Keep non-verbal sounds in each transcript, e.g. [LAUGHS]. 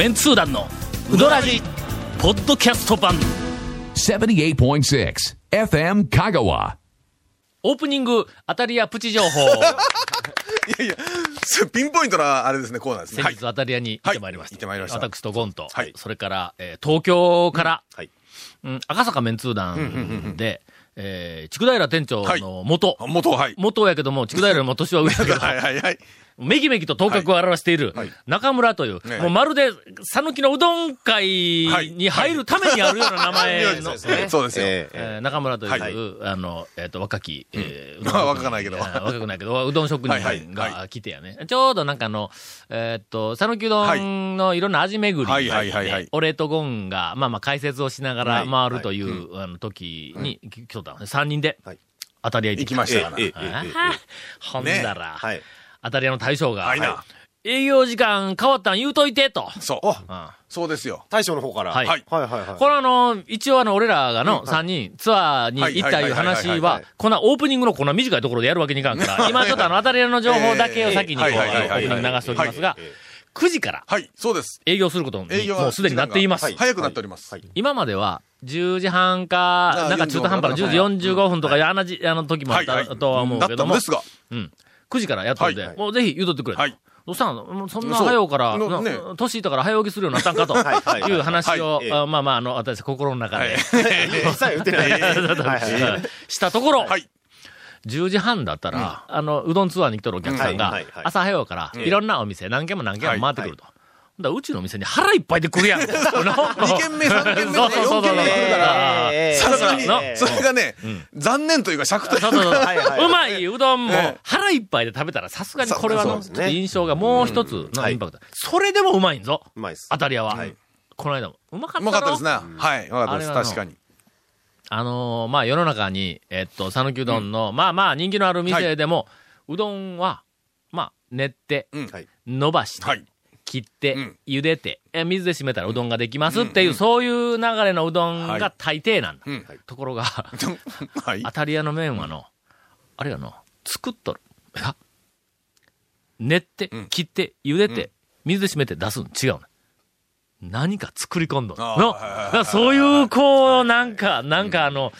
メンツー団のウドラジポッドキャスト版78.6 FM Kagawa. オープニング当たり屋プチ情報 [LAUGHS] いやいや、それピンポイントな、あれですね、コーナーですね。先日当たり屋に行ってまいりました、はい行ってまいりました私とゴンと、はいそれから、えー東京から、はい。うん赤坂メンツー団で、えー、筑平店長の元、あ元、はい。元やけども、筑平よりも年は上やけど、[LAUGHS] はいはいはい。めきめきと頭角を表している中村という、ね。もうまるで、讃岐のうどん会に入るためにあるような名前の、[LAUGHS] そうですよ。中村という、はい。あの、えっ、と、若き、[LAUGHS] 若くないけど。えー若くないけど、うどん職人がは来てやね。ちょうどなんかあの、えっ、と、讃岐うどんのいろんな味巡りはい。はい。はい。はい。で、俺とゴンが、まあまあ解説をしながらはい。回るという、あの時に、来とったのね。3人ではい、当たり屋行って行きましたから。ほんだら、はい。当たり屋の大将が、はいな。営業時間変わったん言うといて、と。そう。うんそうですよ。大将の方から。はいはいはいはい。これあの、一応あの、俺らがの3人、ツアーに行ったいう話はこんなオープニングのこんな短いところでやるわけにいかんから、[LAUGHS] 今ちょっとあの、当たり屋の情報だけを先にこう、オープニング流しておきますがええ、9時からはい、そうです。営業することに営業はもうすでになっています。はい早くなっております。はい今までは、10時半か、あなんか中途半端な10時45分とか、あのじあの時もあったとは思うけどもだったので、すが。うん。9時からやっとるで、はいもうぜひ言うとってくれと。はい。どうしたの？もうそんな早うから、年いったから早起きするようになったんかと [LAUGHS] はいう話をはい、あまあまあ、あの、私心の中で、[LAUGHS] 実際打ってない。はいはいしたところ、はい。10時半だったら、あの、うどんツアーに来とるお客さんが朝早うから、ええいろんなお店、何軒も何軒も回ってくると。だうちの店に腹いっぱいで来るやん。[LAUGHS] 2 2軒目、3軒目、そうそうそう4軒目に来るから、ええさすがにええ、それがね、残念というか尺というそうまいうどんもええ腹いっぱいで食べたらさすがにこれはの、印象がもう一つのインパクト。それでもうまいんぞ。うまいっす。当たり屋は。はいこの間も。うまかったうまかったですね。ね。はい、うまかったです。確かに。あのーまあ、世の中に、えっと、讃岐うどんの、まあまあ、人気のある店でも、うどんは、まあ、練って。伸ばして、はい。切って、うん茹でて、え水で締めたらうどんができますっていう、そういう流れのうどんがはい大抵なんだ。うん。ところが、[LAUGHS] はい当。たり屋の麺はの、あれやの、作っとる。あ練ってうん、切って、茹でて、水で締めて出すん違うね。何か作り込んどる。の、そういう、こう、なんか、なんかあの、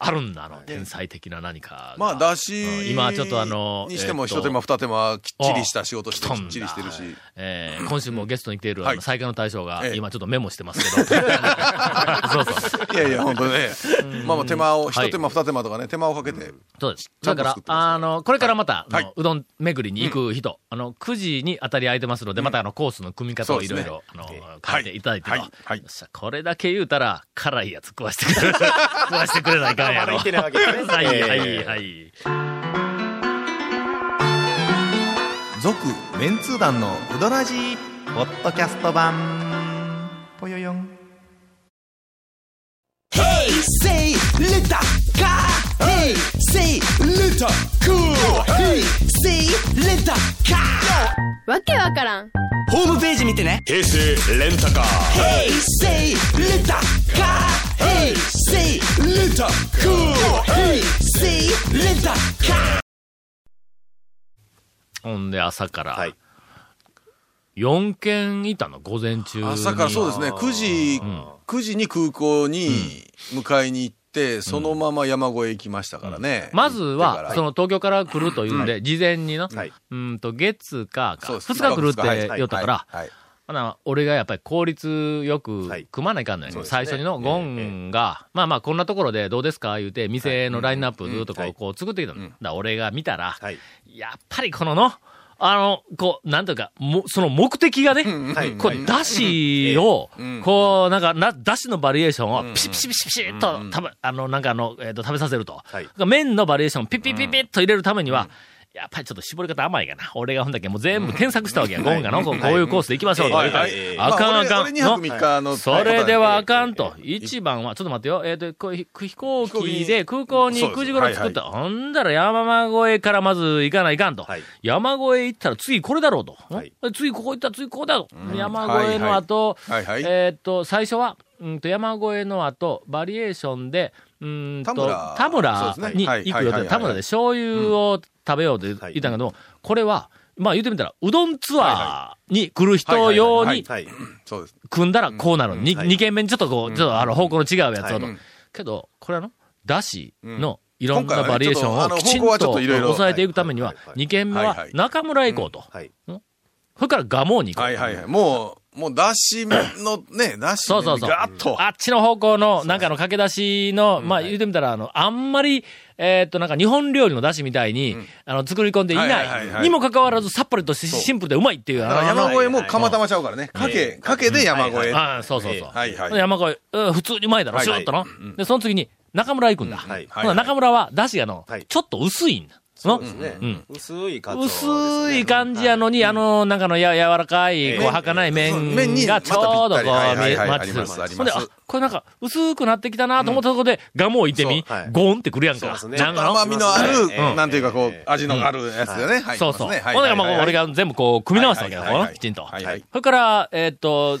あるんだ、あの、天才的な何かが。まあ、だし、うん。今ちょっとあのにしても、えっと一手間二手間、きっちりした仕事して、きっちりしてるし。えー今週もゲストに来ている、あの、はい。最下の大将が、ええ今ちょっとメモしてますけど。[LAUGHS] そうそう。いやいや、本当ね。まあまあ、手間を、はい。一手間二手間とかね、手間をかけて。そうです。だからあの、これからまた、うどん巡りに行く人、あの、9時に当たり空いてますので、またあの、コースの組み方をいろいろ、あの、変えていただいてと。これだけ言うたら、辛いやつ食わしてくれ、食わしてくれないかんやろ。まだ言ってないわけですね [LAUGHS] はい、ええはい、はい。続メンツー団のウドラジーポッドキャスト版ぽよよん say little car. Hey, say little cool. Hey, say little car. わけわからんホームページ見てね。平成レンタカー Hey, say little car. Hey, say little cool. Hey, say little car. ほんで、朝から、はい4件いたの、午前中に。朝からそうですね、9時、9時に空港に迎えに行って、そのまま山越え行きましたからね。まずは、その東京から来るというんで、事前にの、はい。うんと、月かか、そうです。2日来るってはい。言ったから、はい。ほな、俺がやっぱり効率よくはい組まないかんのよ、ね。最初にのゴンが、まあまあこんなところでどうですか？言うて、店のラインナップずっとこう,、はい。こう作ってきたの。だ俺が見たら、はい。やっぱりこのの、あの、こう、なんというか、も、その目的がね、はい。こう、だしをうん、こう、なんか、な、だしのバリエーションをピシピシピシピシッと食べ、あの、なんかあの、えっと、食べさせると。はい。麺のバリエーションをピッピッピッピッと入れるためには、やっぱりちょっと絞り方甘いかな。俺がほんだけもう全部添削したわけや。ゴンがの、こうこういうコースで行きましょうと。はい言うからあかんあかん。ま俺俺2泊3日の。それではあかんと。い一番は、ちょっと待ってよ。えっ、と、こうひ飛行機で空港にそうです9時頃作った。ほんだら山越えからまず行かないかんと。はい山越え行ったら次これだろうと。次ここ行ったら次ここだろう。山越えの後、えっ、と、最初は、うんと山越えの後、バリエーションで、うーんと、田村。にはい。行く予定。田村で醤油を食べようって言ったけど、これは、まあ言ってみたら、うどんツアーに来る人用にはい。そうです。組んだらこうなる。にはい。二軒目にちょっとこう、ちょっとあの方向の違うやつをと。はい。けど、これあの、だしのいろんなバリエーションをきちんと抑えていくためには二軒目は中村へ行こうと。はい。それから蒲生に行こう。はいはいはい。もう、もう、だしのね、だしそうそうそう。ガッと。あっちの方向の、なんかの駆け出しの、まあ言うてみたら、あの、あんまり、えーっと、なんか日本料理の出汁みたいに、あの、作り込んでいない。にもかかわらず、さっぱりとしシンプルでうまいっていう、山越えも釜玉ちゃうからね。かけ、かけで山越え。ああ、そうそうそう。はいはい。山越え、うん普通にうまいだろ、はいシューッとの。で、その次に、中村行くんだ。中村は、出汁がのはい、ちょっと薄いんだ。の？そうですねうん。薄いカツオですね。薄い感じやのに、あの、なんかのや柔らかい、こう、ええ儚い麺がちょうどこう、マッチする。ほんで、あ、これなんか、薄くなってきたなと思ったところで、ガモ行ってみはい、ゴーンってくるやんか。そうですねなんかの？甘みのあえる、えなんていうかこうえ、味のあるやつだよね。はいそうそう。ほんで、はいはいまあ、俺が全部こう、組み直したわけだ、はいはいきちんと。はいはい。それから、えーっと、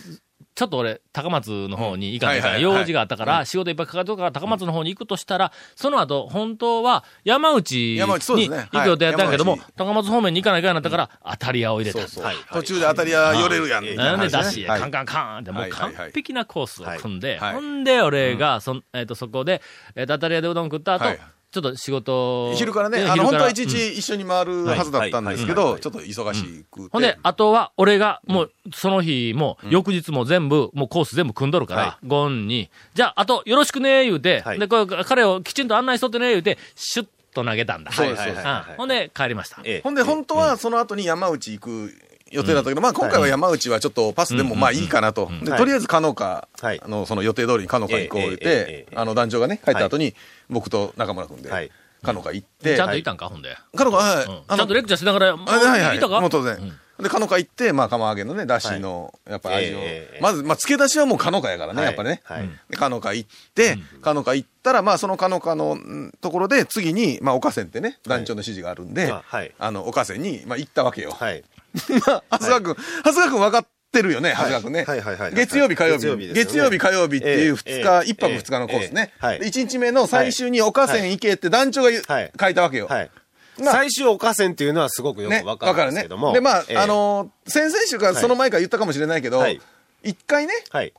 ちょっと俺、高松の方に行かないから、用事があったから、仕事いっぱいかかってるから、高松の方に行くとしたら、その後、本当は山内に行く予定やったんやけども高松方面に行かないかんなったから、当たり屋を入れた。途中で当たり屋寄れるやん。はい。なんでだし、はい。カンカンカンって、もう完璧なコースを組んで、はい。ほんで、俺が、そん、えっと、そこで、えっと、当たり屋でうどん食った後はい、ちょっと仕事を昼からね、であの、本当は昼一日一緒に回るはずだったんですけど、ちょっと忙しくて。ほんで、あとは、俺が、もう、その日も、翌日も全部、もうコース全部組んどるから、はゴンに、じゃあ、あと、よろしくね、言うて、はい。で、これ、彼をきちんと案内しとってね、言うて、シュッと投げたんだ。そうですはい。はい。はい。はい。うんほんで、帰りました。ええ。ほんで、本当はその後に山内行く予定だったけど、まあ今回は山内はちょっとパスでもまあいいかなと。で、はいとりあえずカノカはい、あの、その予定通りにカノカ行こう言ってあの団長がね、帰った後に、僕と中村君ではい、カノカ行って、ちゃんと行ったんか、ほんで。カノカ、はい。うん。ちゃんとレクチャーしながら、もうあはいはい。行ったか？もう当然。で、カノカ行って、まあ、釜揚げのね、だしの、やっぱ味を。ええ。まず、まあ、漬け出しはもうカノカやからね、はい。やっぱりね。はい。で、カノカ行って、カノカ行ったら、まあ、そのカノカのんところで、次に、まあ、岡線ってね、団長の指示があるんであはい、あの、岡線に、まあ、行ったわけよ。はい。[LAUGHS] まあ、長谷川君、長谷川君分かってるよね、長谷川君ね。はいはいはい月曜日、火曜日。月曜日火曜日っていう2ええ日、一泊二日のコースね。ええ。はい。で1日目の最終に岡線行けって団長が書いたわけよ。最終岡線っていうのはすごくよね、くわかるんですけども。で、まあ、ええ。あ、のー先々週かその前から言ったかもしれないけど、はい。一回ね、はい。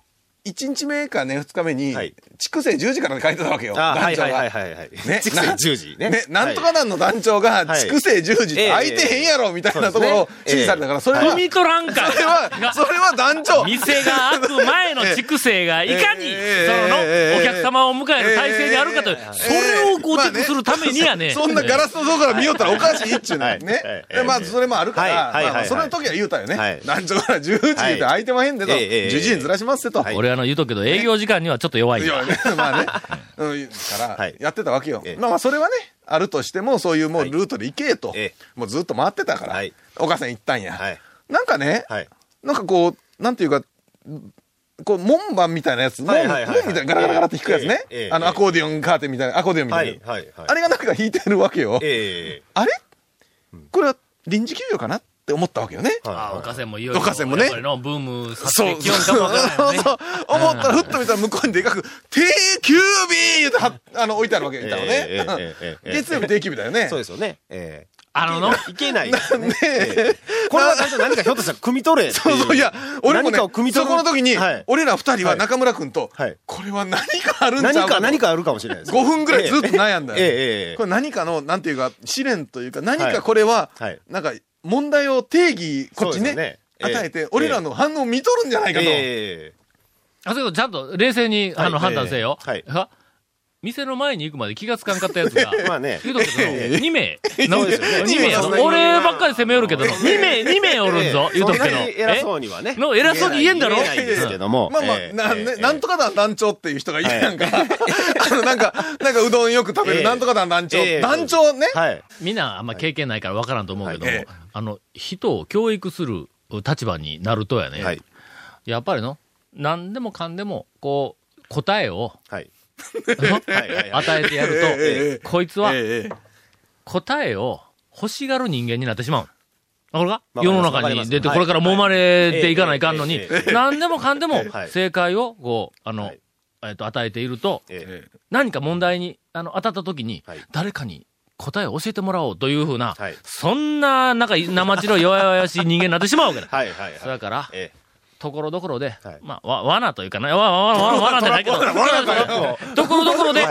1日目かね、2日目にはい、筑西10時から書いてたわけよ、あはいはい団長が。はいはいはい。ね筑西10時ね。ね、なんとか団の団長が、はい。筑西10時って空いてへんやろ、みたいなところを指示されたから、それは、踏み取らんかい。それは、それは団長。店が開く前の [LAUGHS] 畜生がいかに、ええそのの、ええ。お客様を迎える体制にあるかという、ええ。それをこうチェックするためにやね。そんなガラスの像から見よったらおかしいっちゅうね。はい。ねはい。でまあ、それもあるから、はい。はい。はい。まあそれの時は言うたよね。はい。団長から10時って空いてまへんでと。はいええええ。10時にずらしますってと。はい。俺あの言うとくけど、営業時間にはちょっと弱いね、まあね。[LAUGHS] うん、からはい、やってたわけよえ。えまあまあ、それはね、あるとしても、そういうもうルートで行けとええ。もうずっと回ってたからはい、岡線行ったんやはい。なんかね、はい。なんかこう、なんていうか、こう、門番みたいなやつ、門門みたいなガラガラガラって弾くやつね。あの、アコーディオンカーテンみたいな、アコーディオンみたはいいな。はいはい。あれがなんか弾いてるわけよ。えあれ？これは臨時休業かな？って思ったわけよね。ああ、おかせもいよいよ。おかせもね。のブーム、そう、そう、そう、そう、思ったら、ふっと見たら向こうにでかく、定休日っては、あの、置いてあるわけだよね。[LAUGHS] 月曜日定休日だよね。そうですよね。ええ。あのの、いけない。ねこれは何かひょっとしたら、汲み取れ。そうそう、いや、俺もね、そこの時に、俺ら二人は中村君と、これは何かあるんち何か、何かあるかもしれないです。5分ぐらいずっと悩んだえ、えこれ何かの、なんていうか、試練というか、何かこれは、なんか、問題を定義、こっちねね、ええ与えて、俺らの反応を見とるんじゃないかと。ええあ、そういうことちゃんと冷静に、あの、はい判断せよ。はいは店の前に行くまで気がつかんかったやつが、[LAUGHS] まあね。言うとくけど、2名。[LAUGHS] そうですよね2名やろ。俺ばっかり攻めよるけどの、2名、2名おるんぞ、言うとくけど。偉そうにはね。の偉そうに言えんだろ？言えないですけども。まあまあ、ええなんとか団団長っていう人がいるやんか。[LAUGHS] あの、なんか、なんかうどんよく食べる、ええなんとか団団長え。え団長ね。はい。みんなあんま経験ないから分からんと思うけども、はいええあの、人を教育する立場になるとやね、はい。やっぱりの、何でもかんでも、こう、答えを [LAUGHS] はい。与えてやると、ええええ。こいつはええ答えを欲しがる人間になってしまう。わかるか？わかります世の中に出て、これから揉まれていかないかんのに何でもかんでも [LAUGHS] はい。正解を、こう、あのはい、えっと、与えていると、え。何か問題に、あの、当たった時にはい、誰かに答えを教えてもらおうというふうな、はいそんな、なんか、生地の弱々しい人間になってしまうわけだ。はいはいはい。それから、えところどころで、はい。まあ、わ、罠というかな、わ、わ、わ、わ、罠じゃないけど、[LAUGHS] [LAUGHS] ところどころで、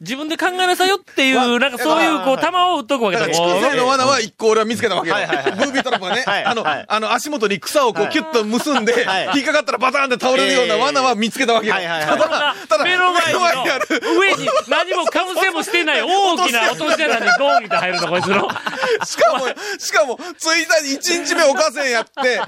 自分で考えなさいよっていう、なんかそういう、こう、弾を打っとくわけだ。だから、畜生の罠は一個俺は見つけたわけよ。はいはいはいブービートラップがね、はいあの、はい。あの、足元に草をこう、キュッと結んで、はい。引っかかったらバターンって倒れるような罠は見つけたわけよ。ただ、ただ、目の前にある。上に何もかぶせもしてない [LAUGHS] 大きな落とし穴にドーンって入るとこいつの。しかも、しかも、1日、一日目おかせんやって、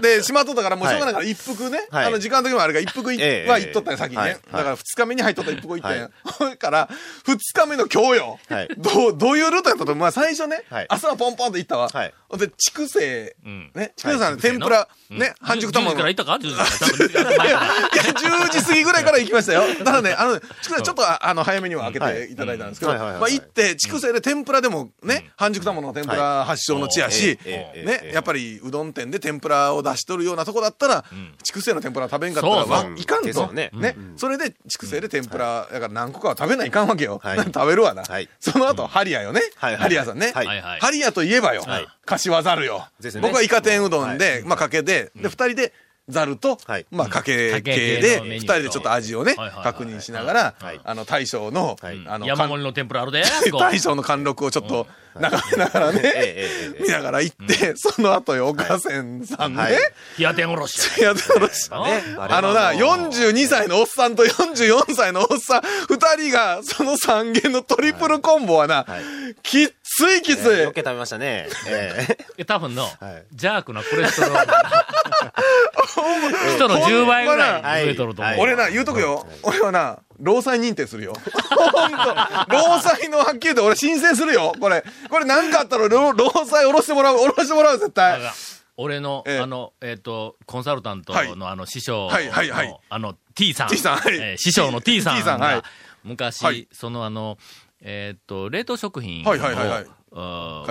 で、しまっとったから、もうしょうがないから、一服ね、はい。あの、時間的にもあるから、一服は行っとったんや、先にね。はい。だから、二日目に入っとった一服行ったんやは。[LAUGHS] それから、二日目の今日よ。はい。どう、どういうルートやったと、まあ、最初ね、はい。朝はポンポンと行ったわ。はいで、畜生、ん。ね、畜生さんの？天ぷら、ね、半熟10時卵。の。いから行ったか ?10 時から。ちゃんと見つけて前からや、10時過ぎぐらいから行きましたよ。[LAUGHS] ただね、あの、畜生ちょっと、ああの、早めには開けてい。ただいたんですけど、まあ、行って、畜生で天ぷらでもね、半熟卵の天ぷら発祥の地やし、ね、えやっぱりうどん店で天ぷらを出しとるようなとこだったら、畜生の天ぷら食べんかったらいかんと。ね。ね。それで畜生で天ぷら、だから何個かは食べないかんわけよ。はい。食べるわなはい。[LAUGHS] その後、ハリアよね。ハリアさんね。ハリアといえばよはい。柏ざるよ。僕はイカ天うどんで、まあかけで、で、二人で、ざるとはい、まあ、かけ系系で、二人でちょっと味をね確認しながらはい、あの、大将の、はい。あの、山盛りの天ぷらあるで、[LAUGHS] 大将の貫禄をちょっと眺めながらね、[LAUGHS] 見ながら行って、その後よ、岡線さんね、はい。冷や天おろし。いや、だろし。ねあのな、42歳のおっさんと44歳のおっさん、二人が、その三元のトリプルコンボはな、きっついきつい。よけ食べましたね。ええ多分の、はいジャークなコレステロール。[LAUGHS] 人の10倍ぐらい増えとると思う。はい俺な、言うとくよ。俺はな、労災認定するよ。ほんと。労災のはっきり言って俺申請するよ。これ。これなんかあったら労労災下ろしてもらう。下ろしてもらう、絶対。俺の、ええあの、えっ、と、コンサルタントはいのあの師匠の、はいはいはいあの、T さん。T さん師匠の T さん T さんはいが、昔、はいそのあの、えっ、と、冷凍食品を、はいはいはい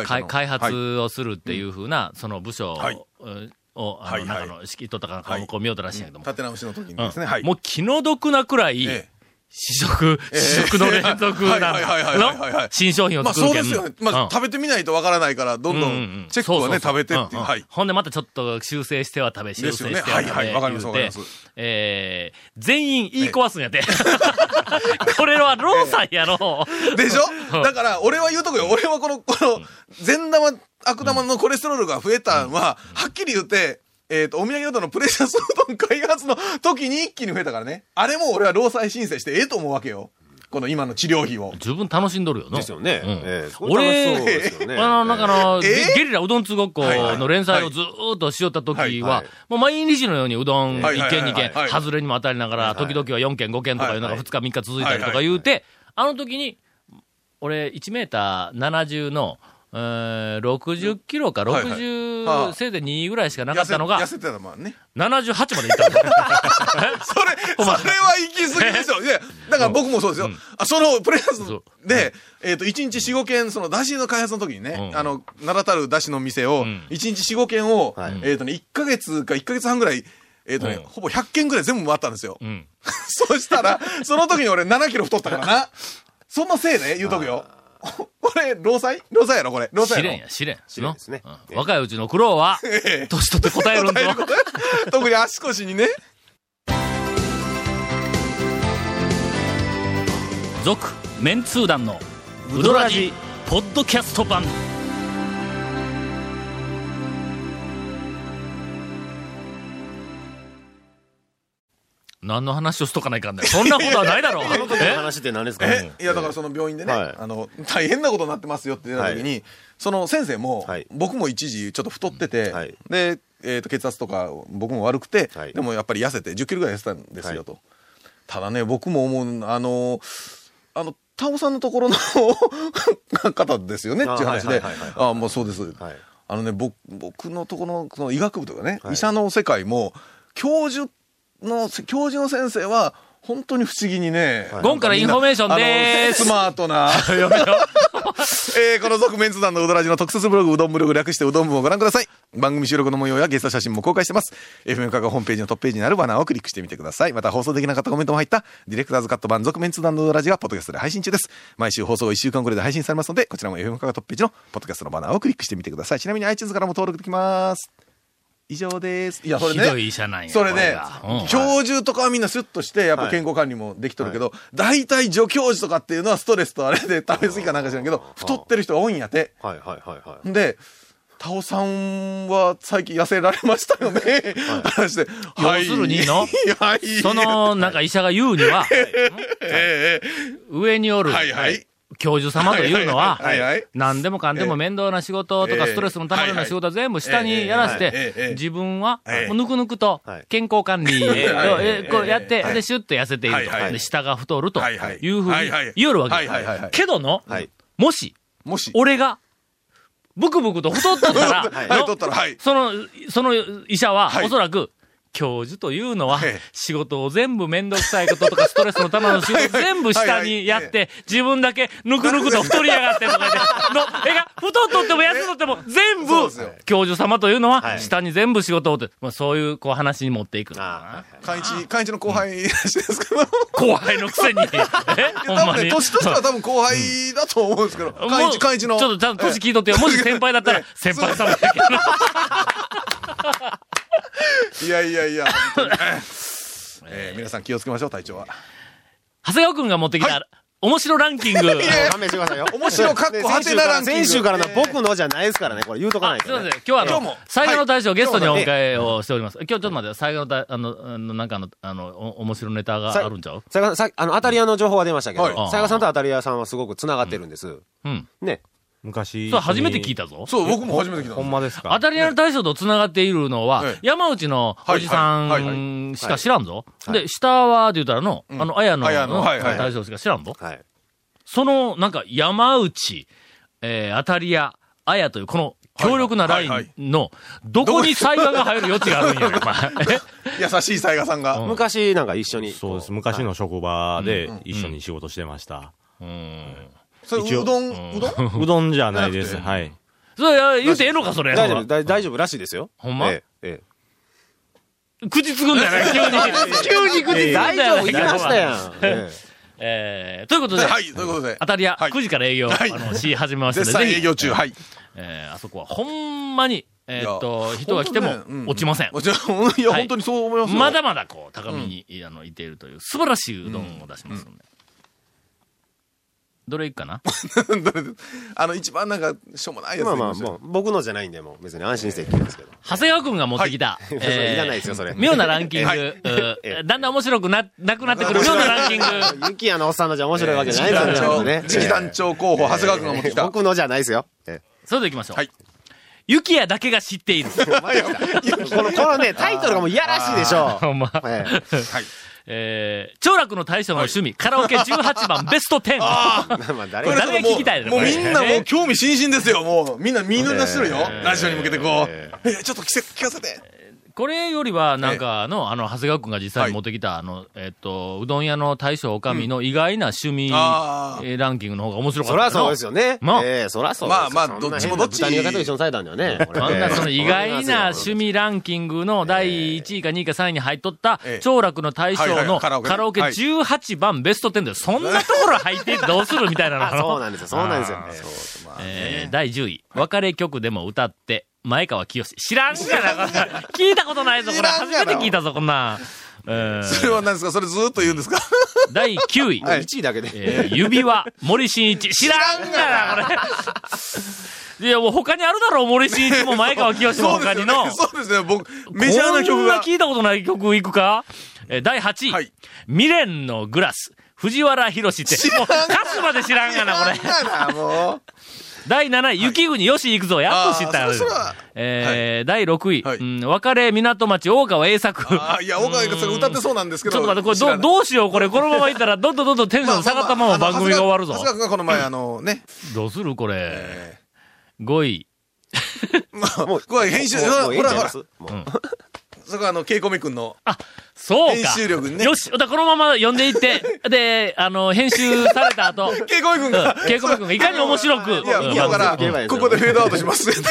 開開発をするっていうふうな、その部署を、あの、はいはい。中の、仕切っとったかなんか、はい。こう見ようとらしいんやけども。立て直しの時にうんですね。はい。もう気の毒なくらい、ええ試食、試食の連続なはいはいはいはいはいはいはい。新商品をまあ作るけんそうですよね。まあうん。食べてみないとわからないから、どんどうんチェックはね、食べてっていう。はい。ほんでまたちょっと修正しては食べ、修正しては食べ。はいはい。わかりますわかります。えー、全員言い壊すんやて。これはローさんやろ。でしうん。ょだから、俺は言うとくよ。俺はこの、この、善玉、悪玉のコレステロールが増えたんは、はっきり言って、えっと、お土産うどんのプレシャスうどん開発の時に一気に増えたからね。あれも俺は労災申請してええと思うわけよ。この今の治療費を。十分楽しんどるよな。ですよね。うんええ俺そうですよね。あの、なんかあの、えゲゲリラうどんつごっこの連載をずーっとしよった時ははいはい、もう毎日のようにうどん1軒はいはいはい2軒、はい外れにも当たりながら、時々は4軒5軒とかいうのが2日3日続いたりとか言うて、あの時に、俺1メーター70の、えー60キロかはいはいは60、あせいぜい2ぐらいしかなかったのが痩、せてたもんね。78までいったの。[LAUGHS] それ、[LAUGHS] それは行き過ぎでしょ。いや、だから僕もそうですよ。あそのプレシャそうスで、えっと、1日4、5軒、その、だしの開発の時にねう、んあの、名だたるだしの店を、ん1日4、5軒をはい、えっとね、1ヶ月か1ヶ月半ぐらい、えっとねうん、ほぼ100軒ぐらい全部回ったんですよ。うん。[LAUGHS] そしたら、その時に俺7キロ太ったからな。そのせいね、言うとくよ。これ、労災？労災やろこれ。労災やろ試練や、試練。試練ですねのうん若いうちの苦労は、ええ年取って答えるんぞ。[LAUGHS] 特に足腰にね。続、メンツー団の、ウドラジ、ポッドキャスト版。何の話をしとかないかんだよ。そんなことはないだろう。あの時のえ？話って何ですかえ？いや、だからその病院でね、はい。あの、大変なことになってますよって出た時に、その先生も、はい。僕も一時ちょっと太ってて、はい。で、えっ、と、血圧とか僕も悪くて、はい。でもやっぱり痩せて、10キロぐらい痩せたんですよ、はい。と。ただね、僕も思う、あの、あの、タオさんのところの方ですよねっていう話で、ああもうそうです。はい。あのね、僕、僕のところのその医学部とかね、はい。医者の世界も、教授の、教授の先生は、本当に不思議にね。ゴンからインフォメーションでーすスマートな。[LAUGHS] [LAUGHS] えーこの続麺通団のうどラヂの特設ブログ、うどんブログ略してうどんブをご覧ください。番組収録の模様やゲスト写真も公開してます。FM カがホームページのトップページにあるバナーをクリックしてみてください。また放送できなかったコメントも入った、ディレクターズカット版続麺通団のうどラヂがポッドキャストで配信中です。毎週放送1週間くらいで配信されますので、こちらも FM カがトップページのポッドキャストのバナーをクリックしてみてください。ちなみに iTunes からも登録できます。以上です。いや、それね。ひどい医者なんや。それねうん、教授とかはみんなスッとして、やっぱ健康管理もできとるけど、大体助教授とかっていうのはストレスとあれで食べ過ぎかなんか知らんけど、太ってる人が多いんやて。はいはいはいはい。で、タオさんは最近痩せられましたよね。話して。はい要するにのはい。その、なんか医者が言うには、[LAUGHS] ええ上におる、はいはい教授様というのは、何でもかんでも面倒な仕事とかええ。ストレスのたまるような仕事は全部下にやらせええええええ。て、自分はぬくぬくとはい。健康管理をこうやって、はい。で、シュッと痩せていると。で、下が太るとはいうふうに言おるわけ。はいはいはいはい。けどのはい、もし、もし。俺が、ブクブクと太っとったら。その、その医者は、はい。おそらく、教授というのはええ、仕事を全部めんどくさいこととか、ストレスのための仕事全部下にやって、自分だけぬくぬくと太りやがってとかの、えが、太っとっても痩せとっても全部教授様というのはは、い下に全部仕事をって、まあそういう、こう話に持っていく。あ寛一、寛一の後輩らしいですけど。[LAUGHS] 後輩のくせに。[LAUGHS] え？ほんまに？年としては多分後輩だと思うんですけど、寛一、寛一の。ちょっとちゃんと年聞いとってよ。もし先輩だったら、[LAUGHS] 先輩様だけど。[LAUGHS] いやいやいや、本当に [LAUGHS] えー皆さん気をつけましょう、隊長は。長谷川くんが持ってきた、面白ランキング。あ。勘弁してくださいよ。面白かっこはてなランキング先週からの僕のじゃないですからね、これ言うとかないと、ね。すいません。今日はあの今日も、最後の大将、ゲストにおはい迎えをしております。今日ちょっと待って、最後の大、あの、あの、なんかあの、あの、お面白ネタがあるんちゃう？さやさあの、当たり屋の情報が出ましたけど、はいさやかさんと当たり屋さんはすごく繋がってるんです。うん。ね。昔。それ初めて聞いたぞ。そう、僕も初めて聞いたほんまですか？当たり屋の大将と繋がっているのはええ、山内のおじさんしか知らんぞ。はいで、下は、で言ったらの、あの、綾野綾野の大将しか知らんぞ。はい。その、なんか、山内、えー、当たり屋、綾という、この、強力なラインの、どこに災害が入る余地があるんや、お前。え [LAUGHS] 優しい雑賀さんが。昔なんか一緒に。そうです。昔の職場で一緒に仕事してました。それ、うどん、うどん？[LAUGHS] うどんじゃないです。はい。それ、や言うてええのか、それ。大丈夫、大大丈夫らしいですよ。ほんま？ええ。え口つくんだよね、[LAUGHS] 急に。急に口つくんえ。だよね。大丈夫言いましたやん。ええー、ということで、はい、ということで。当たり屋、はい9時から営業、はいあの、し始めましたの絶で、ぜひ賛営業中、はい。えー、あそこはほんまに、えーっと、人が来ても落ちません。いや、はい本当にそう思いますよ。まだまだこう、高みに、あの、いているという、素晴らしいうどんを出しますので。どれいくかな？[LAUGHS] あの、一番なんか、しょうもないやつえまあまあ、もう、僕のじゃないんで、もう別に安心して聞きますけど。[LAUGHS] 長谷川くんが持ってきた、それいらないですよ、それ。妙なランキング、はいうーだんだん面白くな、なくなってくる妙なランキング。ユキヤのおっさんのじゃ面白いわけじゃないですよね。次期団長候補、長谷川君が持ってきた。僕のじゃないですよ。えそれで行きましょう。はいユキヤだけが知っている。えこの、このね、タイトルがもういやらしいでしょ。[LAUGHS] ほんま。ええはい。えー、長楽の大将の趣味、カラオケ18番 [LAUGHS] ベスト10。まあ誰が聞きたいの？もうみんなもう興味津々ですよ、もう。みんな見抜してるよえ。ーラジオに向けてこう。え、ちょっと聞かせて。これよりは、なんか、あの、あの、長谷川くんが実際に持ってきた、あの、えっと、うどん屋の大将おかみの意外な趣味、ランキングの方が面白かったそりゃそうですよ。よね。まあ。ええそりゃそうまあまあどっちもどっち。豚肉と一緒にされたんだよね。あんなその意外な趣味。味ランキングの第1位か2位か3位に入っとったええ、長楽の大将はいのはい。カラオケね。カラオケはい。18番ベスト10で、そんなところ入ってどうするみたいなの。あ [LAUGHS] そうなんですよ、そうなんですよ。えー第10位、別れ曲でも歌って、前川清知らんがな、聞いたことないぞ、これ。初めて聞いたぞ、こんなん。えーそれは何ですか？それずーっと言うんですか？第9位、もう1位だけで。えー指輪、森進一。知らんがな、これ。[LAUGHS] いや、もう他にあるだろう、森進一も前川清も他にの。そうですね、僕、メジャーな曲がこんな。聞いたことない曲いくか？えー第8位、はい未練のグラス。藤原宏って。もう、カスまで知らんがな、これ。知らんがな、もう。第7位、雪国よし行くぞ。やっと知ったあーそれそれはえー第6位、はいうん、別れ港町大川栄作。あーいや、岡井がそれ歌ってそうなんですけど。ちょっと待って、これど、どうしよう、これ。このままいったら、どんどんどんどんテンション下がったまま番組が終わるぞ長。谷川君がこの前、[LAUGHS] あのね、どうするこれ？え5位。ー [LAUGHS] まあ、これ編集、ほら、もうもういいほら、そこはあの、ケイコミ君の。あ、そうか。編集力にねよし、だこのまま読んでいって、[LAUGHS] で、あの、編集された後、[LAUGHS] ケイコミ君が、ケイコミ君がいかに面白く、いや、うん今からうん、ここでフェードアウトします。[LAUGHS]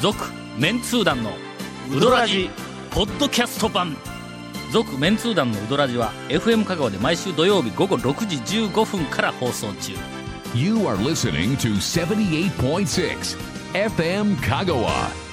続、メンツー団の、ウドラジ、ポッドキャスト版。続、メンツー団のウドラジは、FM 香川で毎週土曜日午後6時15分から放送中。You are listening to 78.6 FM Kagawa.